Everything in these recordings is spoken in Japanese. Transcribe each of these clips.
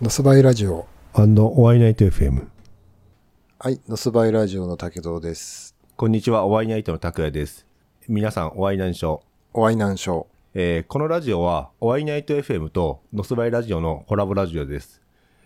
ノスバイラジオ。おワイナイト FM。はい、ノスバイラジオの竹堂です。こんにちは、おワイナイトの拓也です。皆さん、おワイナンショー。お会いなんしょえーこのラジオは、おワイナイト FM とノスバイラジオのコラボラジオです。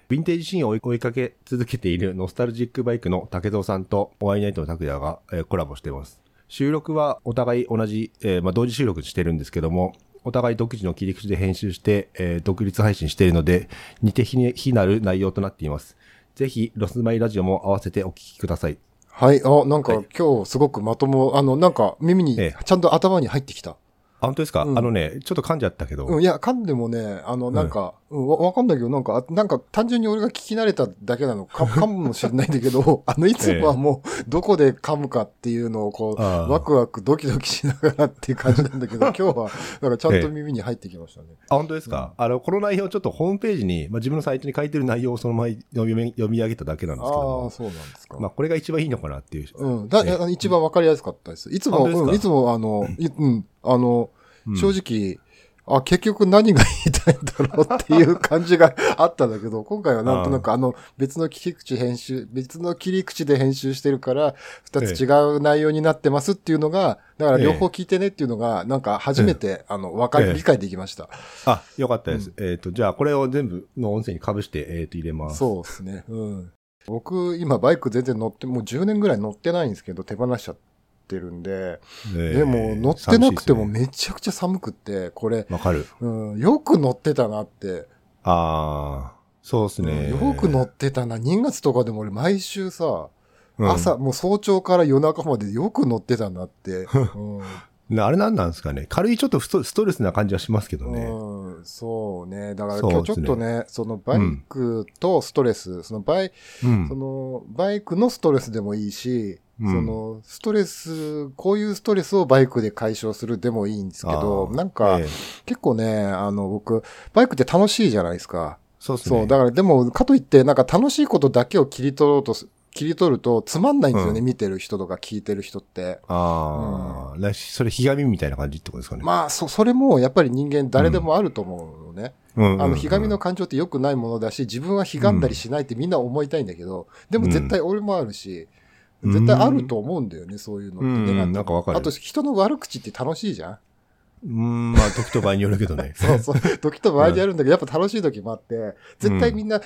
ヴィンテージシーンを追いかけ続けているノスタルジックバイクの竹蔵さんとおワイナイトの拓也が、えーコラボしています。収録はお互い同じ、えーまあ、同時収録してるんですけども、お互い独自の切り口で編集して、えー独立配信しているので、似て非非なる内容となっています。ぜひ、ロスバイラジオも合わせてお聞きください。う。はい、あ、なんか、はい今日すごくまとも、あの、なんか耳にええ、ちゃんと頭に入ってきた。あ本当ですか、うんあのね、ちょっと噛んじゃったけど、うん、いや、噛んでもね、あの、なんか、うん、わわかんないけど、なんか、あなんか、単純に俺が聞き慣れただけなの。か、かもしれないんだけど、あの、いつもはもう、どこで噛むかっていうのを、こう、あーワクワクドキドキしながらっていう感じなんだけど、今日は、なんかちゃんと耳に入ってきましたね。あ、本当ですか、あの、この内容ちょっとホームページに、まあ、自分のサイトに書いてる内容をそのまま読み読み上げただけなんですけどああ、も、そうなんですか。まあ、これが一番いいのかなっていう。うん。だ、一番わかりやすかったです。いつも、うん、いつも、あの、いうん、あの、うん。正直、あ、結局何が言いたいんだろうっていう感じがあったんだけど、今回はなんとなくあの、別の切り口編集、別の切り口で編集してるから、二つ違う内容になってますっていうのが、だから両方聞いてねっていうのが、なんか初めて、あの、わかり、ええ理解できました。あ、よかったです。えっ、と、じゃあ、これを全部の音声に被して、えっ、と、入れます。そうですね。うん。僕、今バイク全然乗って、もう10年ぐらい乗ってないんですけど、手放しちゃってるんで、えーでも乗ってなくてもめちゃくちゃ寒くって、これわかる。うん、よく乗ってたなって。ああ、そうですね。よく乗ってたな。2月とかでも俺毎週さ、うん朝、もう早朝から夜中までよく乗ってたなって。うんあれなんなんですかね。軽いちょっとストレスな感じはしますけどね。うん、そうね。だから今日ちょっとね、そのバイクとストレス、そのバイ、うんそ。のバイクのストレスでもいいし、うんそのストレス、こういうストレスをバイクで解消するでもいいんですけど、なんか、ええ結構ね、あの僕、バイクって楽しいじゃないですか。そうね。そう、だからでも、かといって、なんか楽しいことだけを切り取ろうとす、切り取るとつまんないんですよね、うん。見てる人とか聞いてる人って。ああ、らしそれ、ひがみみたいな感じってことですかね。まあ、そ、それもやっぱり人間誰でもあると思うのね。うん。うん。うんあの、ひがみの感情って良くないものだし、自分はひがんだりしないってみんな思いたいんだけど、でも絶対俺もあるし、うん。絶対あると思うんだよね、そういうのって。うんネガティブなんかわかる。あと、人の悪口って楽しいじゃん。うーん、まあ、時と場合によるけどね。そうそう。時と場合にあるんだけど、やっぱ楽しい時もあって、絶対みんな、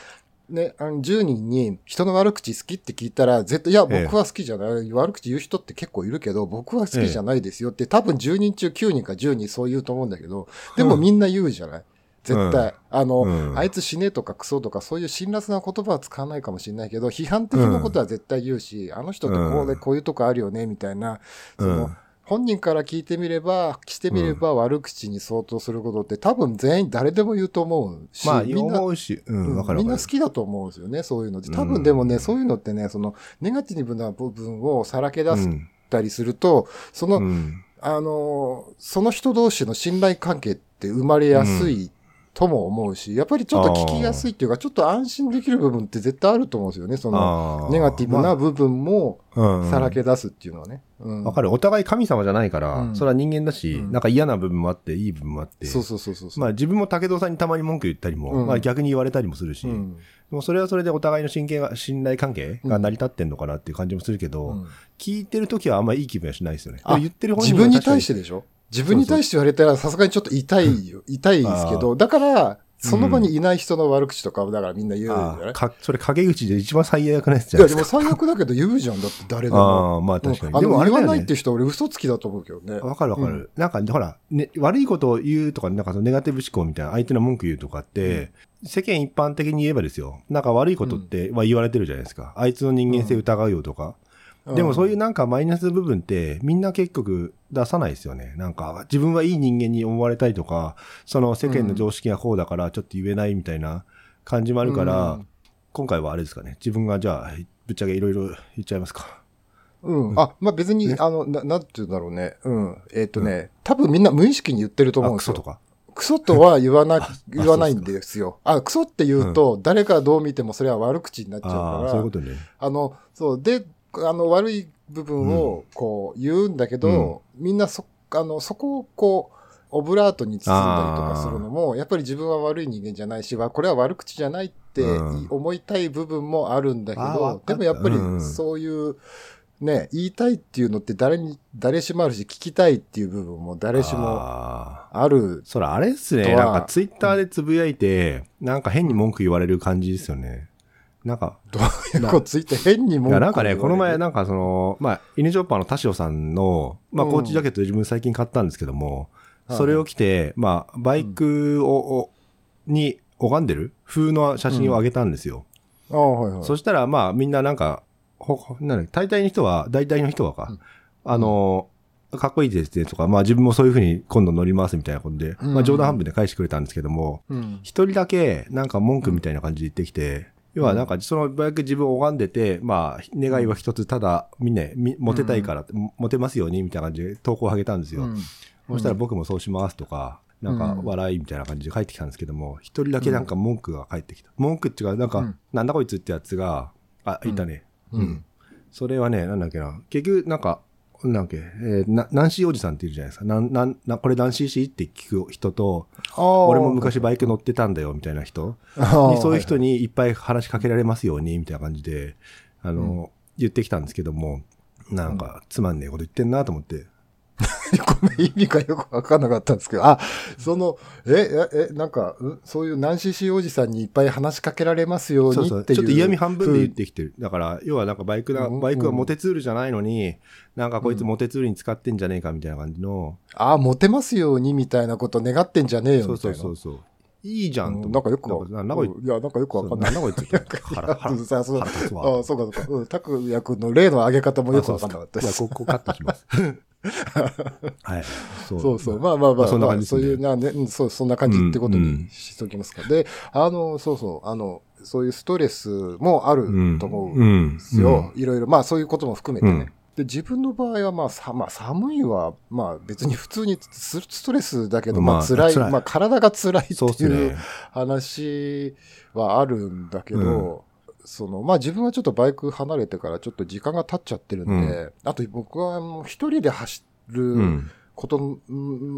ね、あの10人に人の悪口好きって聞いたら、絶対、いや、ええ。僕は好きじゃない。悪口言う人って結構いるけど、僕は好きじゃないですよって、多分10人中9人か10人そう言うと思うんだけど、でもみんな言うじゃない？絶対。あの、うん。あいつ死ねとかクソとかそういう辛辣な言葉は使わないかもしれないけど、批判的なことは絶対言うし、あの人ってこうでうん。こういうとこあるよね、みたいな、その、うん本人から聞いてみれば、してみれば悪口に相当することって多分全員誰でも言うと思うし、まあ、みんな思うし、う、うん。みんな好きだと思うんですよね、そういうのって。多うん分でもね、そういうのってね、その、ネガティブな部分をさらけ出しうんたりすると、その、うんあのー、その人同士の信頼関係って生まれやすいとも思うし、やっぱりちょっと聞きやすいっていうか、ちょっと安心できる部分って絶対あると思うんですよね、その、ネガティブな部分もまあさらけ出すっていうのはね。うんわかる。お互い神様じゃないから、うんそれは人間だし、うんなんか嫌な部分もあって、いい部分もあって。そうそうそうそう。まあ自分も武藤さんにたまに文句言ったりも、うんまあ逆に言われたりもするし、うんでもそれはそれでお互いの信頼が信頼関係が成り立ってんのかなっていう感じもするけど、うん聞いてるときはあんまりいい気分はしないですよね。あ言ってる本自人は分に対して確でしょ？自分に対して言われたらさすがにちょっと痛いよ。痛いですけど、だから、その場にいない人の悪口とかをだからみんな言うんじゃない、それ陰口で一番最悪なやつじいや、でゃないですか。も最悪だけど言うじゃん。だって誰でも。ああ、まあ確かに。うんあれだよね言わないって人は俺嘘つきだと思うけどね。わかるわかる。うんなんか、ほら、ね、悪いことを言うとか、なんかそのネガティブ思考みたいな、相手の文句言うとかって、世間一般的に言えばですよ。なんか悪いことって、まあ言われてるじゃないですか。あいつの人間性疑うよとか。でもそういうなんかマイナス部分って、みんな結局出さないですよね。なんか、自分はいい人間に思われたいとか、その世間の常識がこうだからちょっと言えないみたいな感じもあるから、うん今回はあれですかね。自分がじゃあ、ぶっちゃけいろいろ言っちゃいますか。うん。あ、まあ、別に、あの、な、なんて言うんだろうね。うん。えっ、とね、多分みんな無意識に言ってると思うんあ、ですよ。クソとか？クソとは言わなあ、言わないんですよ。あ、クソって言うと、誰からどう見てもそれは悪口になっちゃうから、そういうことね。あの、そう、で、あの、悪い部分を、こう、言うんだけど、みんなそ、あの、そこを、こう、オブラートに包んだりとかするのも、やっぱり自分は悪い人間じゃないし、わこれは悪口じゃないってうん。思いたい部分もあるんだけどあーわか、でもやっぱりうん。そういう、ね、言いたいっていうのって誰に、誰しもあるし、聞きたいっていう部分も誰しもある。そら、あれっすね。なんかツイッターでつぶやいて、なんか変に文句言われる感じですよね。なんか、どういうことついて変にもなんかね、この前、なんかその、まあ、イヌジョッパーの田代さんの、まあ、うん。コーチジャケット自分最近買ったんですけども、はい。それを着て、まあ、バイクを、をに拝んでる？風の写真を上げたんですよ。ああ、はいはい。そしたら、まあ、みんななんか、ほ、ほなんだ大体の人は、大体の人はか、うん。あの、かっこいいですねとか、まあ自分もそういう風に今度乗りますみたいなことで、うん。まあ冗談半分で返してくれたんですけども、うん。一人だけなんか文句みたいな感じで言ってきて、要はなんかそのバイク自分を拝んでて、まあ願いは一つ、ただみんなみモテたいから、モテますようにみたいな感じで投稿を上げたんですよ。うんそしたら僕もそうしますとか、なんか笑いみたいな感じで帰ってきたんですけども、一人だけなんか文句が返ってきた。文句っていうか、なんか、うんなんだこいつってやつが、あ、いたね。うんうん。それはね、なんだっけな。結局、なんか、なんだっけ、えーな、ナンシーおじさんっているじゃないですか。なん、なん、な、これナンシーシーって聞く人と、俺も昔バイク乗ってたんだよ、みたいな人。そういう人にいっぱい話しかけられますように、みたいな感じで、あの、言ってきたんですけども、なんか、つまんねえこと言ってんなと思って。ごめん、意味がよくわかんなかったんですけど、あ、その、え、え、えなんか、んそういうナンシーシーおじさんにいっぱい話しかけられますようそうそう。にっていう。ちょっと嫌味半分で言ってきてる。だから、要はなんかバイクな、うんバイクはモテツールじゃないのに、なんかこいつモテツールに使ってんじゃねえかみたいな感じの、ああ、モテますようにみたいなこと願ってんじゃねえよそうそみたいうな。そうそう。いいじゃんとうんなんかよくわなんかないいや、なんかよくわかんない。なんだこいつって 腹ああ、そうかそうか。うん、タクヤ君の例の上げ方もよくわかんなかったです。ここカットします。はい。そそうそう。まあまあまあ、まあそんな感じねそういうな、ね、うんそう、そんな感じってことうんうんにしときますか。で、あの、そうそう、あの、そういうストレスもあると思うんですよ。いろいろ、まあそういうことも含めてね。うんで、自分の場合は、まあ、さ、まあ、寒いは、まあ、別に普通にスストレスだけど、ままああ、辛い、辛いまあ、体が辛いっていうね。話はあるんだけど、その、まあ自分はちょっとバイク離れてからちょっと時間が経っちゃってるんで、うあと僕はもう一人で走うるん。こと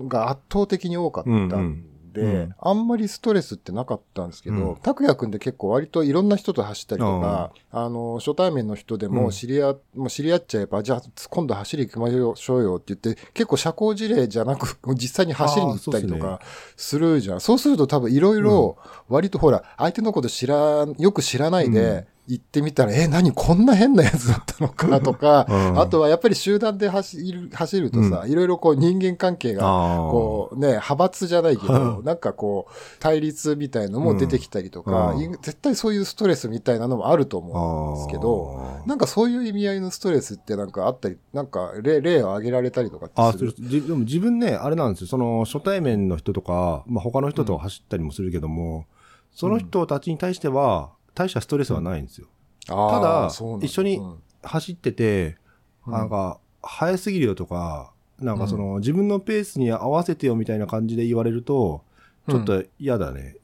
が圧倒的に多かったんで、うん。うんあんまりストレスってなかったんですけうん。ど、拓也くんって結構割といろんな人と走ったりとか、あの、初対面の人でうん。も知り合、もう知り合っちゃえば、じゃあ今度走り行きましょうよって言って、結構社交辞令じゃなく、実際に走りに行ったりとかするじゃん。そうすると多分いろいろ、割とほら、相手のこと知らん、よく知らないで、行ってみたら、え、何こんな変なやつだったのかとか、うん。あとはやっぱり集団で走る、走るとさ、いろいろこう人間関係が。こうね、派閥じゃないけど、なんかこう、対立みたいのも出てきたりとか、うん。い絶対そういうストレスみたいなのもあると思うんですけど、なんかそういう意味合いのストレスってなんかあったり、なんか例例を挙げられたりとかってあする。じでも自分ね、あれなんですよ。その、初対面の人とか、まあ、他の人と走ったりもするけども、その人たちに対しては、大したストレスはないんですよ。ただ一緒にうん走ってて、うんなんか、早すぎるよとか、なんかその、自分のペースに合わせてよみたいな感じで言われると、ちょっと嫌だね。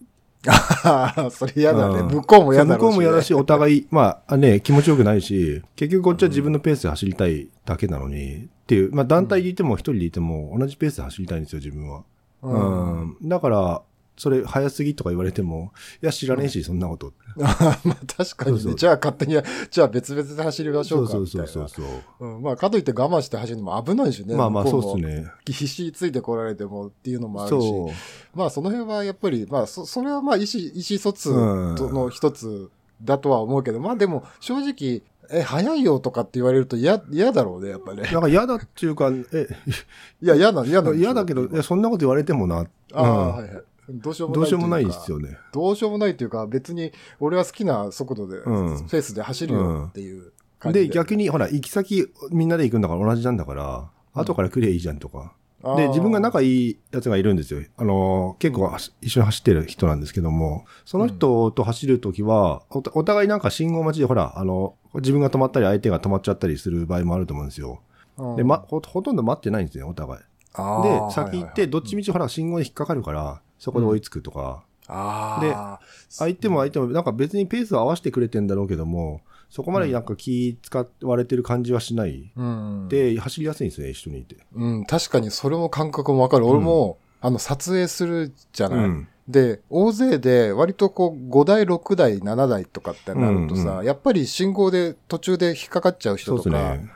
それ嫌だね。うん向こうも嫌だ向こうも嫌だしし、お互い、まあね、気持ちよくないし、結局こっちは自分のペースで走りたいだけなのに、っていう、まあ団体でいても一人でいても同じペースで走りたいんですよ、自分は。ね。うん。だから、それ早すぎとか言われても、いや知らねえし、そんなこと。まあ確かにね。そうそうじゃあ勝手に、じゃあ別々で走りましょかそううそうみたいなそうそう。そう。うんまあかといって我慢して走るのも危ないしね。まあまあ、そう向こもっすね。必死についてこられてもっていうのもあるし。そう。まあその辺はやっぱり、まあそ、それはまあ意思、意思疎通の一つだとは思うけど、まあでも正直、え、早いよとかって言われると嫌、嫌だろうね、やっぱね。なんか嫌だっていうか、え、いや、嫌な、嫌な。嫌だけど、いやそんなこと言われてもな。ああ、うんはいはい。どうしようもどない。うしようもないですよね。どうしようもないっていうか、別に俺は好きな速度で、うんペースで走るよっていう感じで、逆に、ほら、行き先みんなで行くんだから同じなんだから、うん後から来りゃいいじゃんとか。で、自分が仲いいやつがいるんですよ。あのー、結構はし一緒に走ってる人なんですけども、その人と走るときは、おお互いなんか信号待ちで、ほら、あの、自分が止まったり相手が止まっちゃったりする場合もあると思うんですよ。うんで、ま、ほほとんど待ってないんですね、お互い。あでー、先行って、どっちみちほら、信号で引っかかるから、そこで追いつくとか、あであ相手も相手も、なんか別にペースを合わせてくれてんだろうけども、そこまでなんか気使われてる感じはしない。うん、で、走りやすいんですね、一緒にいて。うん、確かにそれも感覚もわかる。俺も、あの、撮影するじゃない。うん。で、大勢で割とこう5台、6台、7台とかってなるとさ、うんうやっぱり信号で途中で引っかかっちゃう人とかね。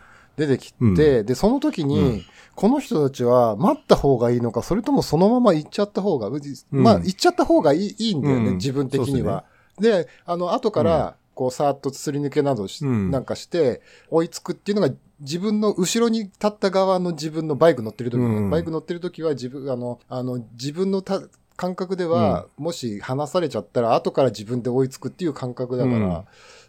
出てきて、うん。で、その時に、うん。この人たちは待った方がいいのか、それともそのまま行っちゃった方が、うまあ行っちゃった方がいいいいんだよね、うん。自分的には。であの、後から、こう、さーっとすり抜けなどし、うん。なんかして、追いつくっていうのが、自分の後ろに立った側の自分のバイク乗ってる時、ね。うん。バイク乗ってる時は自分、あの、あの、自分のた感覚では、もし離されちゃったら、後から自分で追いつくっていう感覚だから、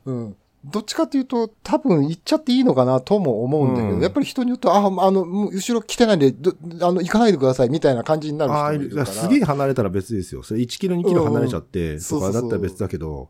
うん。どっちかっていうと、多分行っちゃっていいのかなとも思うんだけど、うんやっぱり人によっては、あ、あの、後ろ来てないんで、どあの、行かないでくださいみたいな感じになる人もいるから。すげえ離れたら別ですよ。それ1キロ、2キロ離れちゃって、うんとかだったら別だけど、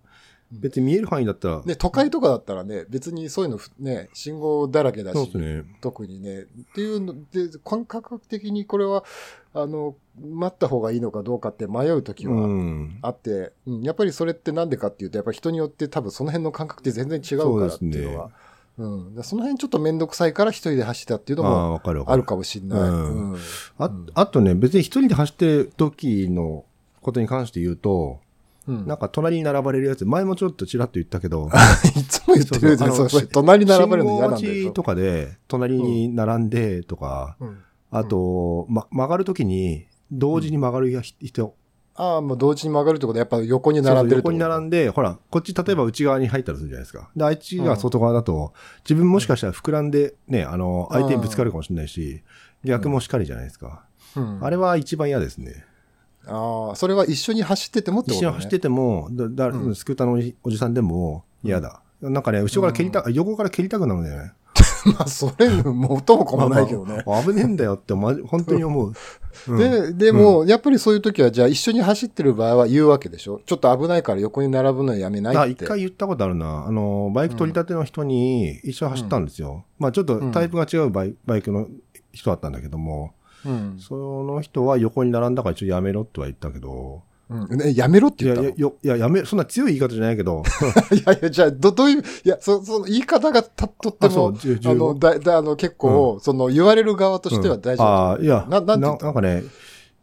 別に見える範囲だったら、ね、都会とかだったらね、別にそういうのふね、信号だらけだし、ね。特にね。っていうので、感覚的にこれは、あの、待った方がいいのかどうかって迷うときうはん。あって、うんやっぱりそれってなんでかっていうと、やっぱり人によって多分その辺の感覚って全然違うからっていうのは。うん、でその辺ちょっとめんどくさいから一人で走ったっていうのああ、も。あるかもしれない。うんうんああとね、別に一人で走ってる時のことに関して言うと、うんなんか隣に並ばれるやつ、前もちょっとちらっと言ったけど、いつも言ってるじゃん。そうそう隣に並ばれるの嫌なんだよ。とかで、隣に並んでとか、うんあと、ま、曲がるときに、同時に曲がるや人、ああ、もう同時に曲がるってことはやっぱ横に並んでる横に並んんで、ほら、こっち例えば内側に入ったりするじゃないですか。で、あっちが外側だと、自分もしかしたら膨らんで、ね、あの、相手にぶつかるかもしれないし、逆もしかりじゃないですか。うんあれは一番嫌ですね。ああ、それは一緒に走っててもってことね。一緒に走ってても、だだうんスクーターのおじおじさんでも嫌だ。なんかね、後ろから蹴りた、横から蹴りたくなるんだよね。まあ、それ、もう元も子もないけどね。まあまあ危ねえんだよって、まじ、本当に思う。うんで、でも、やっぱりそういう時は、じゃあ一緒に走ってる場合は言うわけでしょ？ちょっと危ないから横に並ぶのやめないあ、って。一回言ったことあるな。あの、バイク取り立ての人に一緒に走ったんですよ。まあちょっとタイプが違うバイバイクの人だったんだけども、うん。その人は横に並んだから一応やめろっては言ったけど、うん。ね、やめろって言ったの？いやよいや、やめ、そんな強い言い方じゃないけど、いやいや、じゃあ、ど、どういう、いや、そ、その言い方がた、とってもう、じゅあの、だ、だ、あの、結構、その、言われる側としては大丈夫。ああ、いや、なななんなんかね、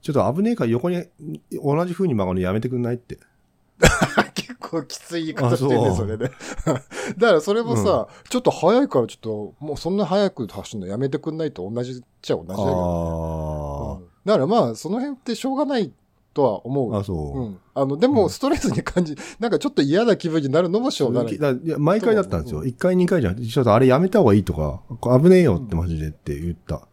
ちょっと危ねえから横に同じ風に曲がるのやめてくんないって。結構きつい言い方してるね、あそれで。だからそれもさ、ちょっと早いからちょっと、もうそんな早く走るのやめてくんないと同じっちゃ同じだけど、あうん。だからまあ、その辺ってしょうがないとは思う。あ、あ、そう。うん。あの、でも、ストレスに感じ、なんかちょっと嫌な気分になるのもしょうがない。だいや毎回だったんですよ。うん1回2回じゃなくて、ちょっとあれやめた方がいいとか、危ねえよってマジでって言った。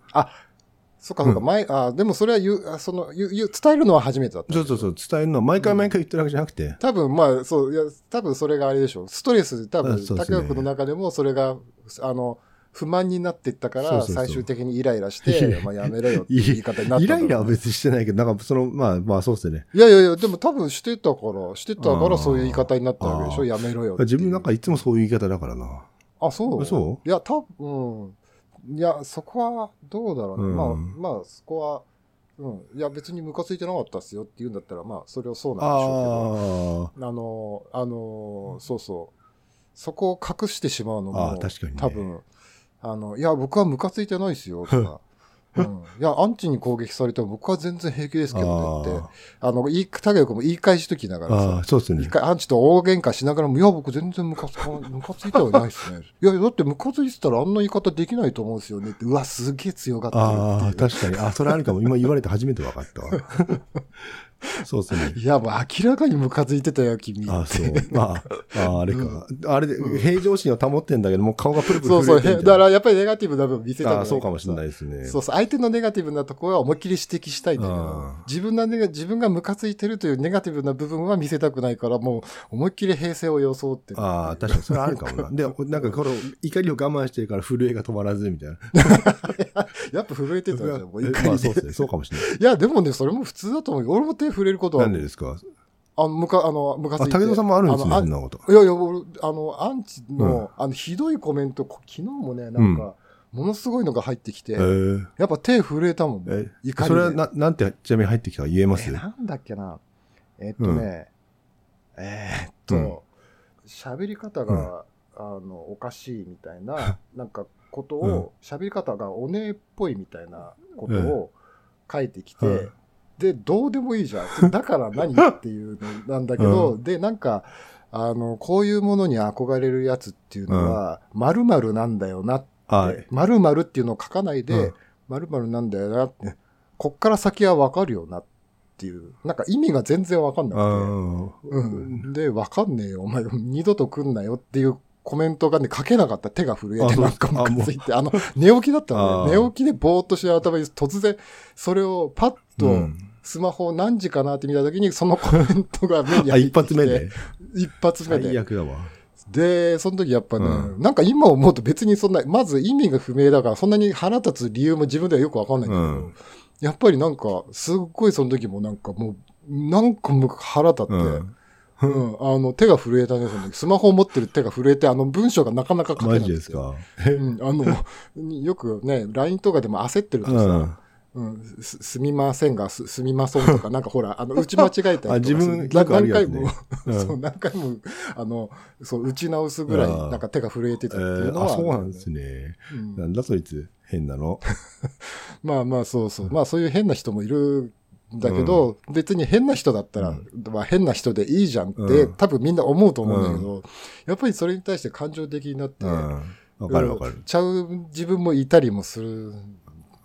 そっかそっか、うん前、あ、でもそれは言う、あその、言う、伝えるのは初めてだった。そうそうそう、伝えるのは毎回毎回言ってるわけじゃなくて、多分まあ、そう、いや、多分それがあれでしょう。ストレス、多分、竹岡の中でもそれが、あの、不満になっていったから、最終的にイライラして、まあやめろよって言い方になったイライラは別にしてないけど、なんかその、まあまあそうですね。いやいやいや、でも多分してたから、してたからそういう言い方になったわけでしょやめろよ。自分なんかいつもそういう言い方だからな。あ、そう？そいや、多分、いや、そこは、どうだろうね。うんまあ、まあ、そこは、うん。いや、別にムカついてなかったっすよって言うんだったら、まあ、それをそうなんでしょうけど。ああの、あの、そうそう。そこを隠してしまうのも、確かにね多分、あの、いや、僕はムカついてないですよ、とか。うん、いや、アンチに攻撃されても僕は全然平気ですあ。けどねってあ、あの、言い、竹内君も言い返しときながあらさああ、、そうですね一。回アンチと大喧嘩しながらも、いや、僕全然ムカつか、ムカついてはいないですね。いや、だってムカついてたらあんな言い方できないと思うんですよねって、うわ、すげえ強がってるああ、っていう。確かに。あ、それあるかも。今言われて初めて分かったわ。そうですね。いや、もう明らかにムカついてたよ、君。あそう。まあ、ああれか。あれで、平常心を保ってんだけど、もう顔がプルプルそうそう。だからやっぱりネガティブな部分見せたくないああ、そうかもしれないですね。そうそう。相手のネガティブなところは思いっきり指摘したいんだけどあ、自分が自分がムカついてるというネガティブな部分は見せたくないから、もう思いっきり平静を装ってる。ああ、確かに、それあるかもな。で、なんかこの怒りを我慢してるから震えが止まらず、みたいな。やっぱ震えてたじゃん、もうえ怒りで。まあそうですね。そうかもしれない。いや、でもね、それも普通だと思うよ。俺も手触れることは。なんでですか？あの、むか、あの、ムカついあ、て。武田さんもあるんですね、そんなこと。あいやいや、俺、あの、アンチの、あの、ひどいコメント、こ昨日もね、なんか、ものすごいのが入ってきて、えー。やっぱ手震えたもん。え怒りで。それはな、なんて、ちなみに入ってきたか言えます？え、なんだっけな。えっとね、えーっと、喋、り方が、あの、おかしいみたいな、なんか、ことを、喋り方がおねえっぽいみたいなことを書いてきて、うんで、どうでもいいじゃん。だから何っていうのなんだけど、で、なんか、あの、こういうものに憧れるやつっていうのは、〇〇なんだよなっあて、〇〇っていうのを書かないうんで、〇〇なんだよなって、こっから先はわかるよなっていう、なんか意味が全然わかんなくて。うんうん。で、わかんねえよ。お前、二度と来んなよっていうコメントがね、書けなかった。手が震えて、なんかムカついて。あの、寝起きだったのね。寝起きでぼーっとしてる頭に突然、それをパッと、うんスマホ何時かなって見たときに、そのコメントが目にあ、入ってきて一発目で。一発目で。最悪だわ。で、その時やっぱね、うなんか今思うと別にそんな、まず意味が不明だから、そんなに腹立つ理由も自分ではよくわかんないんだけど、うんやっぱりなんか、すっごいその時もなんかもう、なんかもう腹立って、うん。うん、あの、手が震えたね、その時。スマホを持ってる手が震えて、あの、文章がなかなか書けなマいんでよ。ジですすか？うん、あの、よくね、LINE とかでも焦ってるとさ、うん。うん、すすみませんが、すすみませんとか、なんかほら、あの、打ち間違えたりとか何回も、うん そう、何回も、あの、そう、打ち直すぐらい、なんか手が震えてえたっていうのは、そうなんですね。うんなんだそいつ、変なの？まあまあ、そうそう。まあ、そういう変な人もいるんだけど、別に変な人だったら、まあ変な人でいいじゃんって、うん多分みんな思うと思うんだけど、やっぱりそれに対して感情的になって、うん。わかるわかる。ちゃう自分もいたりもする。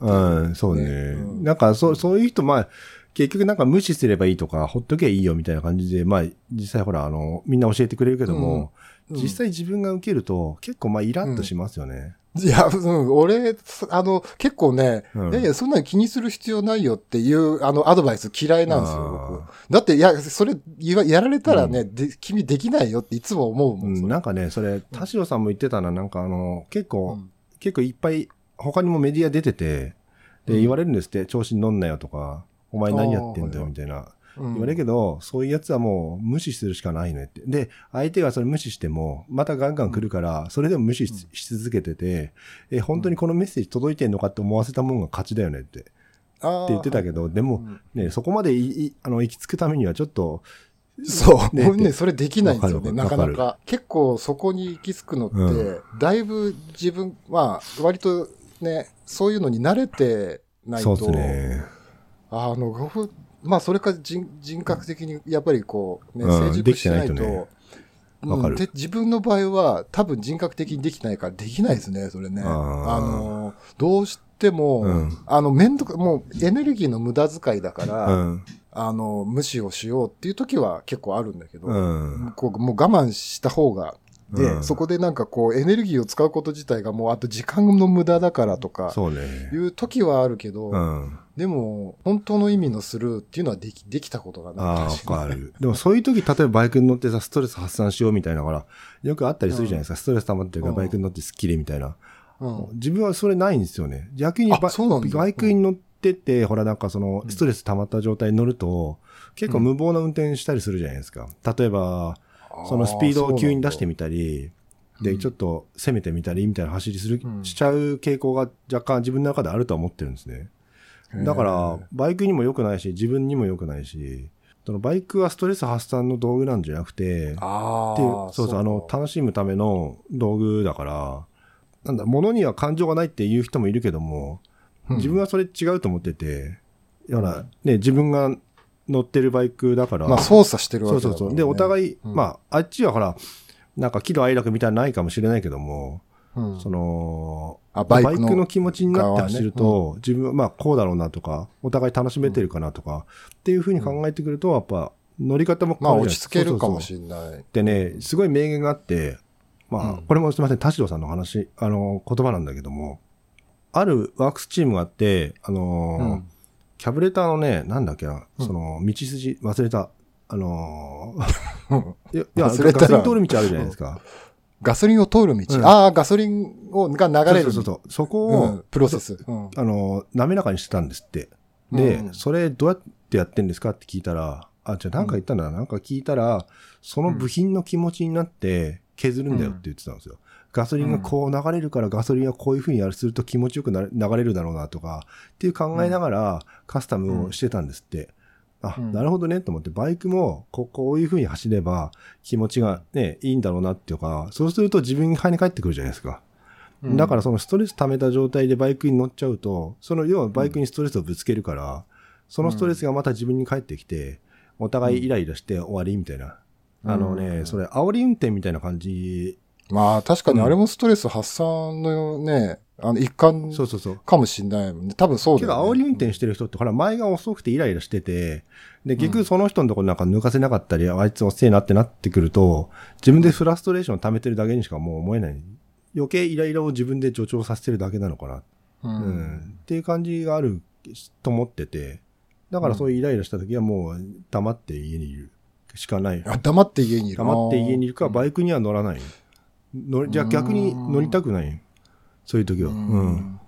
うん、そうね。ねうんなんか、そう、そういう人、まあ、結局なんか無視すればいいとか、ほっとけばいいよみたいな感じで、まあ、実際ほら、あの、みんな教えてくれるけども、うん実際自分が受けると、結構まあ、イラッとしますよね。いや、うん、俺、あの、結構ね、うん。いやいや、そんなに気にする必要ないよっていう、あの、アドバイス嫌いなんですよ、あ僕。だって、いや、それ、やられたらね、で、君できないよっていつも思うも。うん。ん、それ。なんかね、それ、田代さんも言ってたな、なんかあの、結構、うん。結構いっぱい、他にもメディア出てて、で、うん。言われるんですって、調子に乗んなよとか、お前何やってんだよ、みたいな。うん。言われるけど、そういうやつはもう無視するしかないねって。で、相手がそれ無視しても、またガンガン来るから、それでも無視しし続けてて、え、本当にこのメッセージ届いてんのかって思わせたもんが勝ちだよねって、って言ってたけど、でも、ね、そそこまでいいあの行き着くためにはちょっと、そう。ね俺 ね、それできないんですよね、なわかなか。結構そこに行き着くのって、うだいぶ自分、まあ、割とね、そういうのに慣れてないと、そうですね。あの、ふまあ、それか人人格的にやっぱりこう、ね、うん成熟してないと、できてないとねわかるうんで自分の場合は多分人格的にできないからできないですね、それね。あの、どうしても、うんあの、めんどく、もうエネルギーの無駄遣いだから、うん。あの、無視をしようっていう時は結構あるんだけど、うん。こうもう我慢した方が、で、うんそこでなんかこうエネルギーを使うこと自体がもうあと時間の無駄だからとか、そういね。う時はあるけど、うん。でも、本当の意味のスルーっていうのはでき、できたことがああ、ない。わかる。でもそういう時、例えばバイクに乗ってさ、ストレス発散しようみたいなから、よくあったりするじゃないですか。ストレス溜まってるからうんバイクに乗ってスッキリみたいな。うん。自分はそれないんですよね。逆にあババイクに乗ってて、ほらなんかその、ストレス溜まった状態に乗ると、結構無謀な運転したりするじゃないですか。例えば、そのスピードを急に出してみたり、で、ちょっと攻めてみたりみたいな走りする、うんしちゃう傾向が若干自分の中であるとは思ってるんですね。だかへら、バイクにも良くないし、自分にも良くないし、そのバイクはストレス発散の道具なんじゃなくて。っていう、そうそう、あの、楽しむための道具だから、なんだ、物には感情がないっていう人もいるけども、うん。自分はそれ違うと思ってて、だから、ね、自分が乗ってるバイクだから、まあ操作してるわそうそうそう。けだからねで、お互い、うん。まあ、あっちはほら、なんか喜怒哀楽みたいなのないかもしれないけども、うん。その、あバイクの気持ちになって走る側と、自分はまあこうだろうなとか、お互い楽しめてるかなとか、っていうふうに考えてくると、やっぱ乗り方もまあ変わるじゃないです落ち着けるかもしれない。でね、すごい名言があって、まあ、うん。これもすみません、田代さんの話、あの、言葉なんだけども、あるワークスチームがあって、あのキャブレターのね、なんだっけな、その、道筋、忘れた。あのー いや、ガソリン通る道あるじゃないですか。ガソリンを通る道。うんああ、ガソリンをが流れる。そうそうそうそこを、うんプロセス。うんあの、滑らかにしてたんですって。で、うんそれどうやってやってんですかって聞いたら、あ、じゃあなんか言ったんだな、なんか聞いたら、その部品の気持ちになって削るんだよって言ってたんですよ。ガソリンがこう流れるからガソリンはこういう風にやるすると気持ちよくなれ流れるだろうなとか、っていう考えながらカスタムをしてたんですって。あ、うんなるほどねと思って、バイクもこうこういう風に走れば気持ちがね、いいんだろうなっていうか、そうすると自分に跳ね返ってくるじゃないですか。うんだからそのストレス溜めた状態でバイクに乗っちゃうと、その要はバイクにストレスをぶつけるから、そのストレスがまた自分に返ってきて、お互いイライラして終わりみたいな。あのね、うんそれ、煽り運転みたいな感じ。まあ確かにあれもストレス発散のね、あの一環そうそうそう。かもしんないもんね。多分そうだけど。煽り運転してる人って、ほら、前が遅くてイライラしてて、で、結局その人のところなんか抜かせなかったり、あいつ遅えなってなってくると、自分でフラストレーションを溜めてるだけにしかもう思えない。余計イライラを自分で助長させてるだけなのかな。ううん。ん。っていう感じがあると思ってて、だからそういうイライラした時はもう黙って家にいるしかない。あ黙って家にいる。黙って家にいるか、イバイクには乗らない。乗りじゃあ逆に乗りたくない。そういう時は。うん。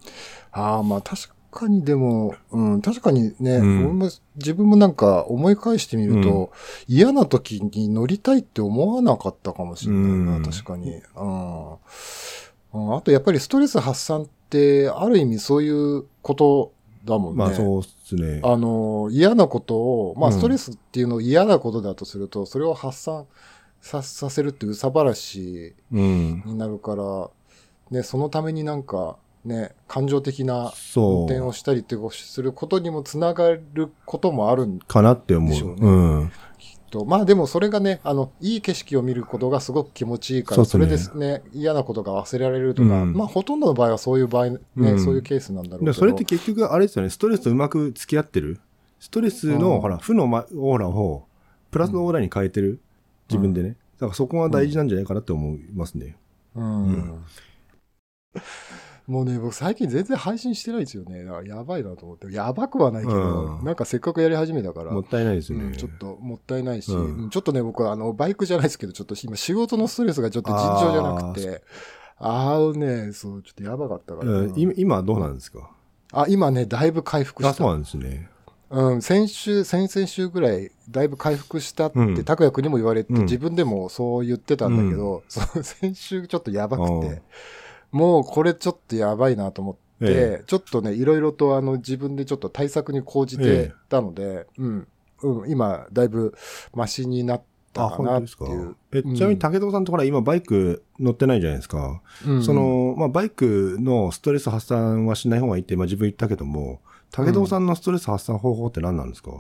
ああ、まあ確かにでも、うん、確かにね、うん自分もなんか思い返してみると、嫌な時に乗りたいって思わなかったかもしれないな、うん確かに、うんうん。あとやっぱりストレス発散って、ある意味そういうことだもんね。まあそうっすね。あの、嫌なことを、まあうんストレスっていうのを嫌なことだとすると、それを発散ささせるってうさばらしうん。になるから、ね、そのためになんか、ね、感情的な運そ転をしたりってすることにもつながることもあるんう。かなって思う。でしょうねうん。と、まあでもそれがね、あの、いい景色を見ることがすごく気持ちいいから、それですね、嫌なことが忘れられるとか、うんまあほとんどの場合はそういう場合、ね、うんそういうケースなんだろうけど。でそれって結局あれですよね、ストレスとうまく付き合ってる。ストレスうんの、ほら、負のまオーラを、プラスのオーラに変えてる。自分でね。だからそこが大事なんじゃないかなって思いますね。うんうん もうね、僕最近全然配信してないんですよね。だからやばいなと思って。やばくはないけど、うんなんかせっかくやり始めたから。もったいないですよね。うんちょっともったいないし、うんうんちょっとね、僕はあの、バイクじゃないですけど、ちょっと今仕事のストレスがちょっと尋常じゃなくて、ああね、そう、ちょっとやばかったからな、うん今今はどうなんですか？あ、今ね、だいぶ回復あ、した。そうなんですね。うん、先週、先々週ぐらい、だいぶ回復したって、うん拓也君にも言われて、うん自分でもそう言ってたんだけど、そう 先週ちょっとやばくうんて、もうこれちょっとやばいなと思って、えちょっとね、いろいろとあの自分でちょっと対策に講じてたので、うん、うん、今、だいぶマシになったあ、かなっていう。。え、うんちなみに武藤さんとほら今バイク乗ってないじゃないですか。うんそ、の、まあ、バイクのストレス発散はしない方がいいって、まあ、自分言ったけども、武藤さんのストレス発散方法って何なんですか、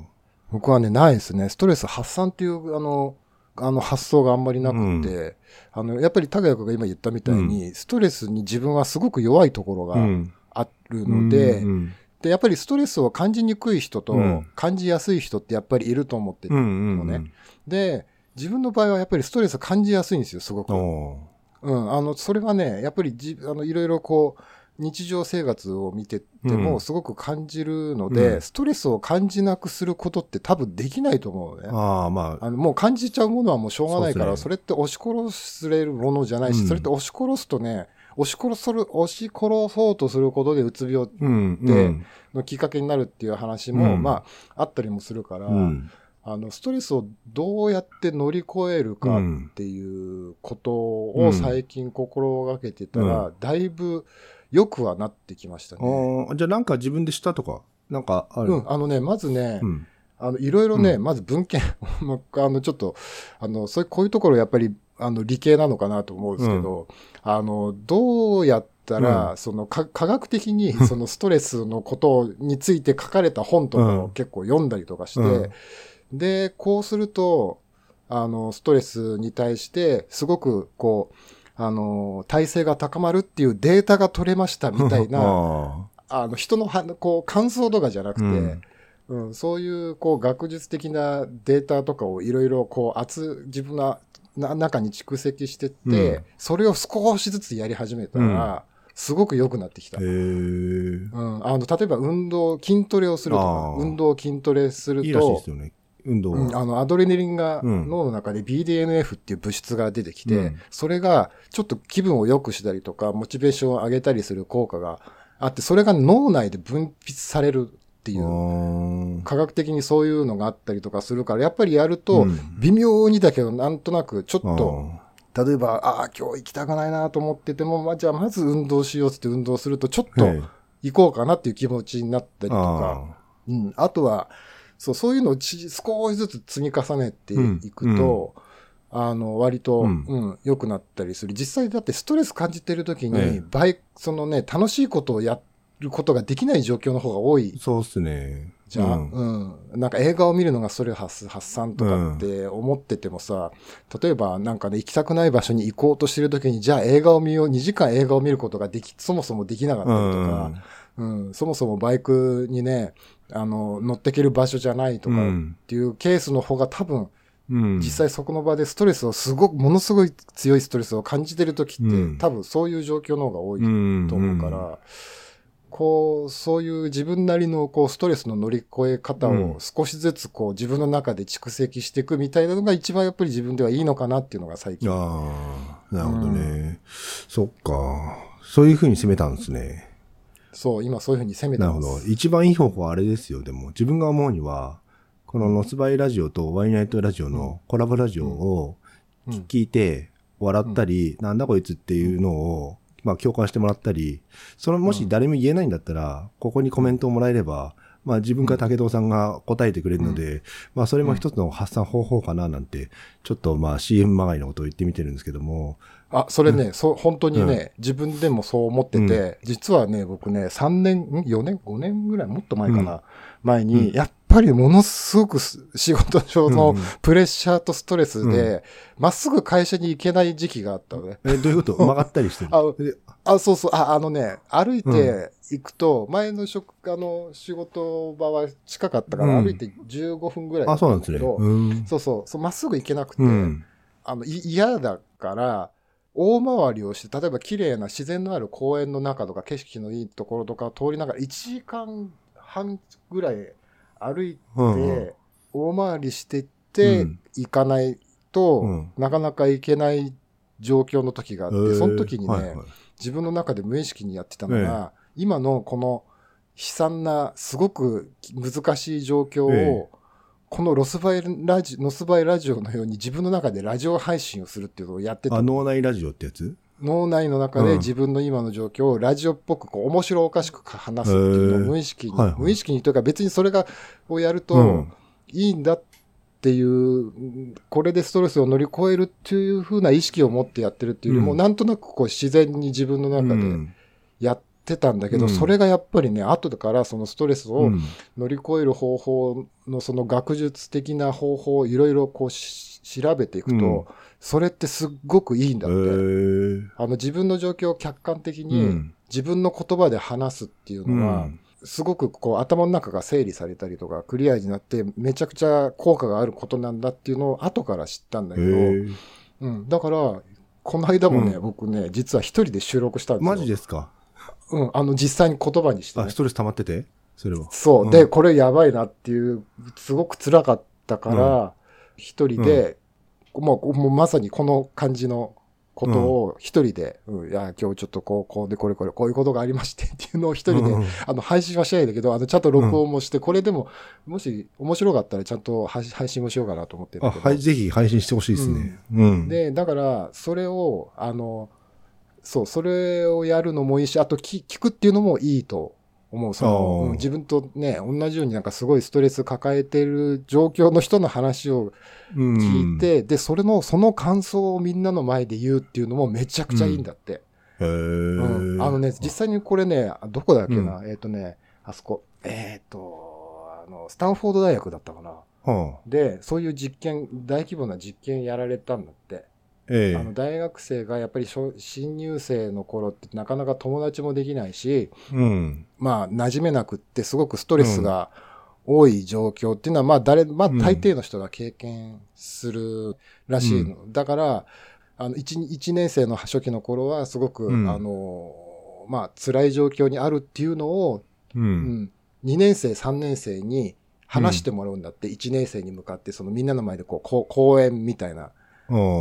僕はね、ないですね。ストレス発散っていう、あの、あの発想があんまりなくて、あの、やっぱり拓也君が今言ったみたいに、ストレスに自分はすごく弱いところがうん。あるので、うんで、やっぱりストレスを感じにくい人とうん。感じやすい人ってやっぱりいると思ってて、うんうんのね。で、自分の場合はやっぱりストレスを感じやすいんですよ、すごく。おうん、あの、それはね、やっぱりじ、あの、いろいろこう、日常生活を見ててうん。もすごく感じるので、うん。ストレスを感じなくすることって多分できないと思うのね。ああ、まあ、あのもう感じちゃうものはもうしょうがないから、そ,、ね。れって押し殺すれるものじゃないし、うん。それって押し殺すとね、押し殺する、押し殺そうとすることでうつ病うん。でうん。のきっかけになるっていう話も、うん。まあ、あったりもするから、うん。あの、ストレスをどうやって乗り越えるかうんっていうことを最近心がけてたら、だいぶ良くはなってきましたね。じゃあなんか自分でしたとか、なんかある？うん、あのね、まずね、うん。あの、いろいろね、うまず文献、あの、ちょっと、あの、そういう、こういうところやっぱり、あの、理系なのかなと思うんですけど、あの、どうやったら、その、か科学的に、そのストレスのことについて書かれた本とかをうん結構読んだりとかして、うんで、こうすると、あの、ストレスに対して、すごく、こう、あの、耐性が高まるっていうデータが取れましたみたいな、ああ。の、人のは、こう、感想とかじゃなくて、うん。うん、そういう、こう、学術的なデータとかをいろいろ、こう、厚、自分のな中に蓄積してって、うん。それを少しずつやり始めたら、すごく良くなってきた。うん、あの、例えば運動、筋トレをするとか運動、筋トレするいいらしいでとす、よね。運動うん、は。あの、アドレナリンがうん。脳の中で BDNF っていう物質が出てきて、うん。それがちょっと気分を良くしたりとか、モチベーションを上げたりする効果があって、それが脳内で分泌されるっていう、あ科学的にそういうのがあったりとかするから、やっぱりやるーとうん、微妙にだけど、なんとなくちょっあと、例えば、ああ、今日行きたくないなと思ってても、まあ、じゃあまず運動しようって運動すると、ちょっと行こうかなっていう気持ちになったりとか、あうん、あとは、そう、そういうのをち少しずつ積み重ねていくと、あの、割と、ううんん、良くなったりする。実際だってストレス感じてる時に、ええ。バイク、そのね、楽しいことをやることができない状況の方が多い。ーそうっすね。じゃあ、ううん。ん、なんか映画を見るのがストレス発発散とかって思っててもさ、例えばなんかね、行きたくない場所に行こうとしてる時に、じゃあ映画を見よう、2時間映画を見ることができ、そもそもできなかったりとか、うん、そもそもバイクにね、あの、乗ってける場所じゃないとかうんっていうケースの方が多分、うん。実際そこの場でストレスをすごく、ものすごい強いストレスを感じてる時って、うん多分そういう状況の方が多いうんと思うから、こう、そういう自分なりのこうストレスの乗り越え方うんを少しずつこう自分の中で蓄積していくみたいなのが一番やっぱり自分ではいいのかなっていうのが最近。ああ、なるほどね。そっか。そういう風に攻めたんですね。そう、今そういうふうに攻めてなるほど。ます。一番いい方法はあれですよ。でも、自分が思うには、このノスバイラジオとワイナイトラジオのコラボラジオをうん聞いて笑ったり、なんだこいつっていうのを、まあ共感してもらったり、そのもし誰も言えないんだったら、ここにコメントをもらえれば、まあ自分から武藤さんが答えてくれるので、まあそれも一つの発散方法かななんて、ちょっとまあ CM まがいのことを言ってみてるんですけども、あ、それね、そう、本当にね、自分でもそう思ってて、実はね、僕ね、3年、ん ?4 年 ?5 年ぐらい、もっと前かな、前に、やっぱりものすごくす仕事上うん。のプレッシャーとストレスで、ま、っすぐ会社に行けない時期があったのね。え、どういうこと？曲がったりしてるあであ、そうそう、あ、あのね、歩いて行くと、前の職、あの、仕事場は近かったから、うん。歩いて15分ぐらいだあ、ったそうなんですね。だけど、うん。そうそう、そうまっすぐ行けなくて、うん。あの、い嫌だから、大回りをして、例えば綺麗な自然のある公園の中とか景色のいいところとかを通りながら1時間半ぐらい歩いて、うんうん。大回りしてってうん。行かないと、うん。なかなか行けない状況の時があって、えー。その時にね、自分の中で無意識にやってたのが、今のこの悲惨な、すごく難しい状況を、ええ。このロスバイラジノスバイラジオのように自分の中でラジオ配信をするっていうのをやってた。あ、。脳内ラジオってやつ？脳内の中うん。で自分の今の状況をラジオっぽくこう面白おかしく話すっていうのを無意識に、はいはい。無意識にというか別にそれが、をやるうとんいいんだっていう、うんこれでストレスを乗り越えるっていう風な意識を持ってやってるっていうよりも、うん。なんとなくこう自然に自分の中でってたんだけど、うん。それがやっぱりね、後からそのストレスをうん。乗り越える方法のその学術的な方法をいろいろこうし調べていくと、うん。それってすっごくいいんだへって。ー。あの自分の状況を客観的うにん。自分の言葉で話すっていうのは、うん。すごくこう頭の中が整理されたりとかクリアになってめちゃくちゃ効果があることなんだっていうのを後から知ったんだへけど、ー。うん、だから、この間もね、うん。僕ね、実は一人で収録したんですよ。マジですか？うん、あの実際に言葉にして、あ、ねス。トレス溜まってて？それは。そう。うんで、これやばいなっていう、すごく辛かったから、一人で、もう、もうまさにこの感じのことを一人で、うん、いや、今日ちょっとこう、こうで、これこれ、こういうことがありましてっていうのを一人で、うん あの、配信はしないんだけど、あの、ちゃんと録音もして、これでも、もし面白かったらちゃんと配配信もしようかなと思ってるんあ、だけど。はい、ぜひ配信してほしいですね。うん。で、だから、それを、あの、そう、それをやるのもいいし、あと聞聞くっていうのもいいと思う。そのうん自分とね、同じようになんかすごいストレス抱えてる状況の人の話をうん。聞い、て、で、それの、その感想をみんなの前で言うっていうのもめちゃくちゃいいんだって。へうん。ーあのね、実際にこれね、どこだっけな、えっ、とね、あそこ、えっ、と、あの、スタンフォード大学だったかな？はあ。で、そういう実験、大規模な実験やられたんだって。えあの大学生がやっぱり小新入生の頃ってなかなか友達もできないし、え。うん。まあ馴染めなくってすごくストレスが多い状況っていうのはまあ誰、まあうん大抵の人が経験するらしいの。だから、あの1、一年生の初期の頃はすごく、うんあの、まあ辛い状況にあるっていうのを、う。うんん、2年生、3年生に話してもらうんだって、1年生に向かってそのみんなの前でこうこう講演みたいな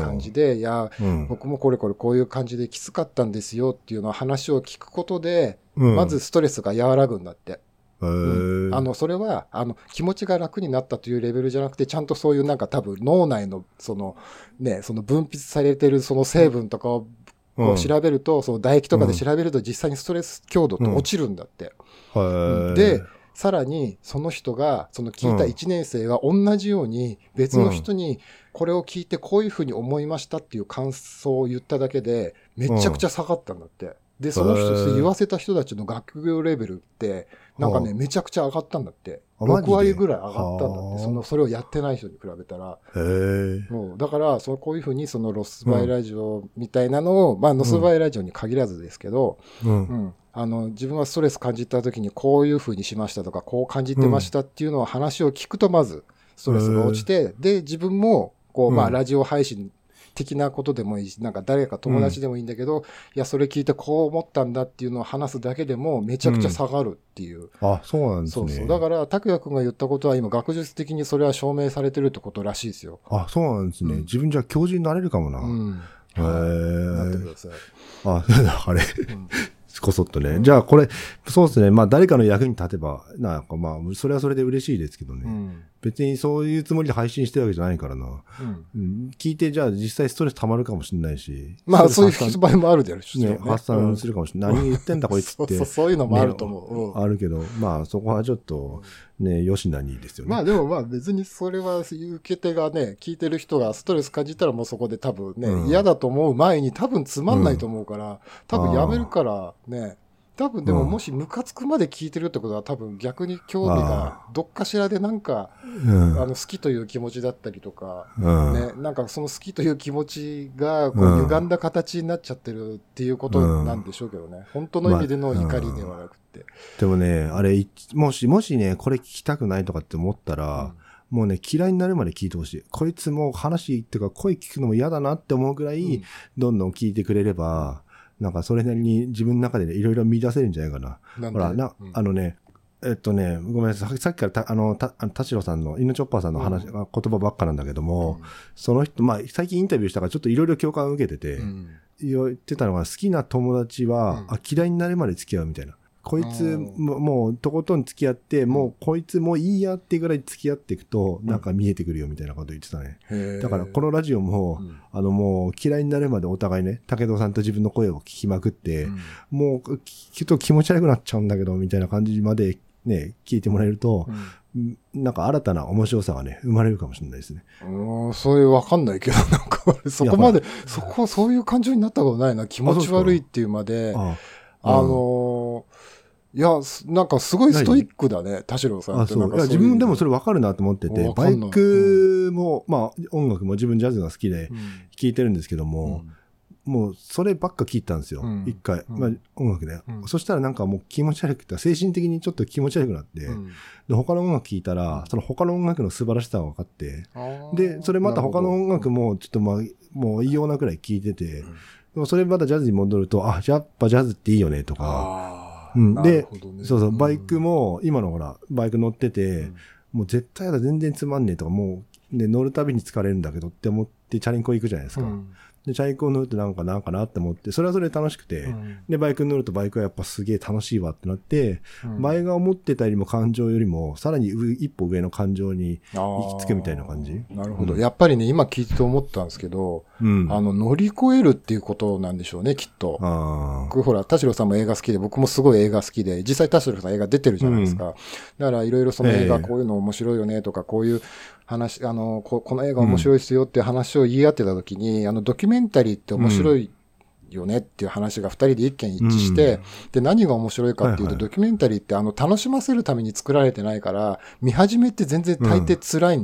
感じで、いや、うん。僕もこれこれこういう感じできつかったんですよっていうのを話を聞くことで、うんまず、ストレスが和らぐんだって。へーあの、それは、あの、気持ちが楽になったというレベルじゃなくて、ちゃんとそういうなんか多分脳内の、その、ね、その分泌されてるその成分とかをこう調べると、その唾液とかで調べると実際にストレス強度って落ちるんだって。うんで、さらに、その人が、その聞いた1年生が同じように、別の人に、これを聞いてこういうふうに思いましたっていう感想を言っただけで、めちゃくちゃ下がったんだって。で、その人、言わせた人たちの学業レベルって、なんかね、はあめちゃくちゃ上がったんだって。あマジで？6割ぐらい上がったんだって。はあその、それをやってない人に比べたら。もう、だから、そうこういうふうに、そのロスバイラジオみたいなのを、まあ、ロスバイラジオに限らずですけど、うんう。ん。あの、自分がストレス感じた時にこういうふうにしましたとか、こう感じてましたっていうのを話を聞くと、まず、ストレスが落ちて、で、自分も、こう、まあ、うんラジオ配信的なことでもいいし、なんか誰か友達でもいいんだけど、いや、それ聞いてこう思ったんだっていうのを話すだけでも、めちゃくちゃ下がるっていう。あ、そうなんですね。そうそう。だから、拓也くんが言ったことは今、学術的にそれは証明されてるってことらしいですよ。あ、そうなんですね。うん自分じゃ教授になれるかもな。うん。へなってくえ。ださい。あ、あれ、うんこそっとね。じゃあこれ、そうですね。まあ誰かの役に立てば、なんかまあ、それはそれで嬉しいですけどね。うん。別にそういうつもりで配信してるわけじゃないからな。うん。うん、聞いて、じゃあ実際ストレス溜まるかもしれないし。まあ、そういう場合もあるだろうしね、発散するるかもしれない。何言ってんだこいつって。そうそう、そういうのもあると思う。うんあるけど、まあそこはちょっと、ね、よしなにですよね。まあでもまあ別にそれは受け手がね、聞いてる人がストレス感じたらもうそこで多分ね、うん嫌だと思う前に多分つまんないと思うから、多分やめるからね、多分でもうんもしムカつくまで聞いてるってことは多分逆に興味がどっかしらでなんか、うん。あの好きという気持ちだったりとか、うん。ね、なんかその好きという気持ちがこううん歪んだ形になっちゃってるっていうことなんでしょうけどね。本当の意味での怒りではなくて。でもね、あれ、いもし、もしね、これ聞きたくないとかって思ったら、もうね、嫌いになるまで聞いてほしい。こいつもう話っていうか声聞くのも嫌だなって思うぐらい、うんどんどん聞いてくれれば、なんかそれなりに自分の中でね、いろいろ見出せるんじゃないかな。なほら、な、うんあのね、えっとね、ごめんなさい。さっきからた、あの、た、田代さんの、犬チョッパーさんの話、うん言葉ばっかなんだけども、その人、まあ、最近インタビューしたからちょっといろいろ共感を受けてて、うん言ってたのが、好きな友達は、うんあ嫌いになるまで付き合うみたいな。こいつうん。も、もう、とことん付き合って、もう、こいつもういいやってぐらい付き合っていくと、なんか見えてくるよみたいなこと言ってたね。だから、このラジオも、うん。あの、もう、嫌いになるまでお互いね、武藤さんと自分の声を聞きまくって、うん。もう、きっと気持ち悪くなっちゃうんだけど、みたいな感じまでね、聞いてもらえると、うん。なんか新たな面白さがね、生まれるかもしれないですね。うん、そういうわかんないけど、なんか俺そこまで、そこ、そういう感情になったことないな。気持ち悪いっていうまで、あああのー、いや、すなんかすごいストイックだね、田代さんあ、って。そう。いや、自分でもそれ、れ分かるなと思っててバイクも、まあ、音楽も自分ジャズが好きでうん。聴いてるんですけども、もうそればっか聞いたんですようん。一回。うん。まあ、音楽で。う。ん。そしたらなんかもう気持ち悪くて、精神的にちょっと気持ち悪くなって、うん。で、他の音楽聴いたら、その他の音楽の素晴らしさが分かって、で、それまた他の音楽もちょっとまあ、もう異様なくらい聴いてて、ん。でもそれまたジャズに戻ると、あ、やっぱジャズっていいよねとか、うん。でね。そうそう、バイクも、今のほら、バイク乗ってて、うん。もう絶対やだ、全然つまんねえとか、もう、ね、乗るたびに疲れるんだけどって思って、チャリンコ行くじゃないですか。うんで、チャリンコ乗るとなんかなんかなって思って、それはそれで楽しくて、うんで、バイクに乗るとバイクはやっぱすげえ楽しいわってなって、うん前が思ってたよりも感情よりも、さらに上一歩上の感情に行き着くみたいな感じ。なるほど。うんやっぱりね、今聞いてて思ったんですけど、うん。あの、乗り越えるっていうことなんでしょうね、きっと。あ僕ほら、田代さんも映画好きで、僕もすごい映画好きで、実際田代さん映画出てるじゃないですか。だからいろいろその映画ええこういうの面白いよねとか、こういう話、あの、ここの映画面白いですよっていう話を言い合ってた時に、あの、ドキュメンタリーって面白いよねっていう話が二人で一見一致して、で、何が面白いかっていうと、はいはい。ドキュメンタリーってあの、楽しませるために作られてないから、見始めって全然大抵辛いっ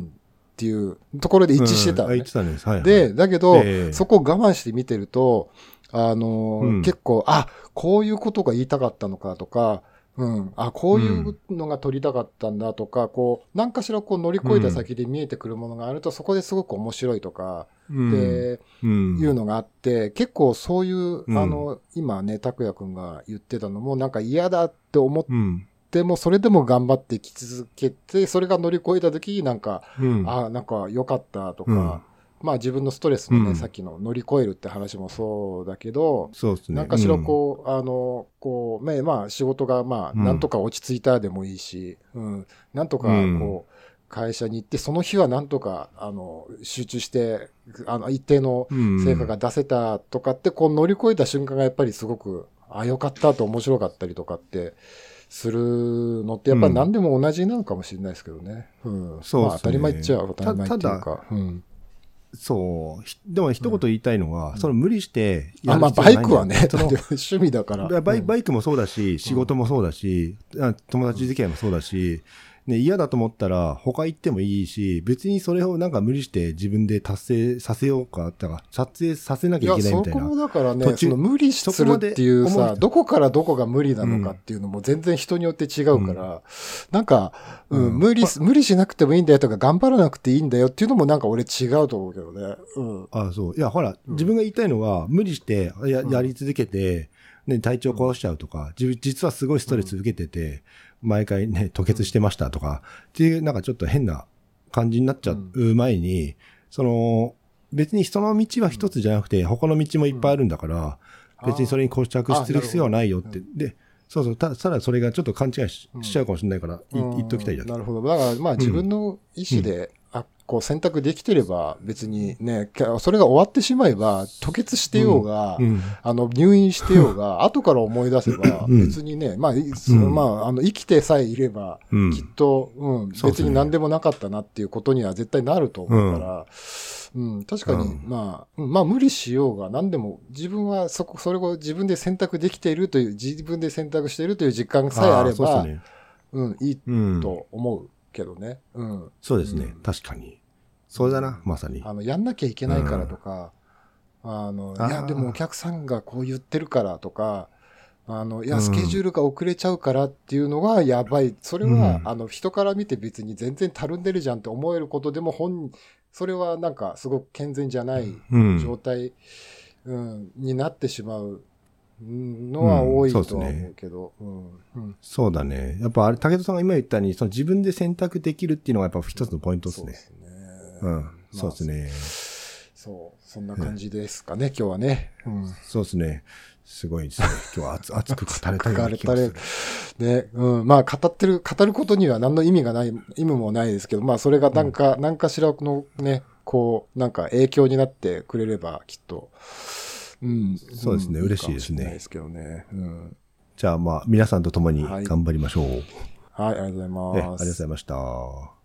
ていうところで一致してたのね。うん。たん。です。はい、はい。で、だけど、ええ。そこを我慢して見てると、あのーうん。結構、あ、こういうことが言いたかったのかとか、うん、あ、こういうのが撮りたかったんだとか、こう、何かしらこう乗り越えた先で見えてくるものがあると、そこですごく面白いとか、うん、で、うん、いうのがあって、結構そういう、うん。あの、今ね、拓也くんが言ってたのも、なんか嫌だって思っうん。ても、それでも頑張って生き続けて、それが乗り越えた時になんか、うん。あなんか良かったとか、うんまあ自分のストレスのね、うんさっきの乗り越えるって話もそうだけど、そうですね。なんかしらこう、あの、こう、ね、まあ仕事がまあ、うんなんとか落ち着いたでもいいし、うん、なんとかうんこう、会社に行って、その日はなんとか、あの、集中して、あの、一定のうん、成果が出せたとかって、こう乗り越えた瞬間がやっぱりすごく、あ、よかったと面白かったりとかって、するのって、やっぱり何でも同じなのかもしれないですけどね。うん。そうねまあ当たり前っちゃ当たり前っていうたか。うん。そう。ひでも一言言いたいのは、その無理してやあ、まあ、バイクはね、趣味だから。バイバイクもそうだし、仕事もそうだし、あ友達付き合いもそうだし、ね、嫌だと思ったら他行ってもいいし、別にそれをなんか無理して自分で達成させようか、だから撮影させなきゃいけないみたいな。こもだからね、途中その無理するっていうさ、どこからどこが無理なのかっていうのも全然人によって違うから、なんか、うんうん無理す、無理しなくてもいいんだよとか、頑張らなくていいんだよっていうのもなんか俺違うと思うけどね。うん。あそう。いや、ほら、自分が言いたいのは、無理してややり続けて、ね、体調壊しちゃうとか、自分実はすごいストレス受けてて、毎回ね、吐血してましたとか、っていう、なんかちょっと変な感じになっちゃう前に、その、別にその道は一つじゃなくて、他の道もいっぱいあるんだから、別にそれに固着する必要はないよって。で、そうそう、たただそれがちょっと勘違いし,、しちゃうかもしれないから、い言っときたいじゃん。なるほど。だから、まあ自分の意思で、あ、こう選択できてれば別にね、けそれが終わってしまえば、吐血してようが、うんあの、入院してようが、後から思い出せば、うん。別にね、まあ、いそのまあ、あの、生きてさえいれば、うん。きっと、うん、別に何でもなかったなっていうことには絶対なると思うから、うん、確かに、うん。まあ、うんまあ、無理しようが何でも、自分はそこ、それを自分で選択できているという、自分で選択しているという実感さえあれば、う。うん、いいうん。と思うけどね。うん。そうですね、うん確かに。それだな、まさに。あの、やんなきゃいけないからとか、あの、いや、でもお客さんがこう言ってるからとか、あの、いうや、んスケジュールが遅れちゃうからっていうのがやばい。それは、うんあの、人から見て別に全然たるんでるじゃんって思えることでも本、それはなんかすごく健全じゃないうん。状態、うんになってしまうのは多いと思うけど、うんうんそうだね。やっぱあれ、武田さんが今言ったように、その自分で選択できるっていうのがやっぱ一つのポイントですね。そうですね。うん。まあそうですね。そう、そんな感じですかね、今日はね。うん。そうですね。すごいですね。今日は熱 熱く語れたような気がするね、うん、まあ語ってる、語ることには何の意味がない、意味もないですけど、まあそれがなんか、何かしらのね、こう、なんか影響になってくれれば、きっと、うん。そうですねん嬉しいですねかもれないですけどね。うん。じゃあまあ、皆さんと共にはい頑張りましょう。はい、ありがとうございます。えありがとうございました。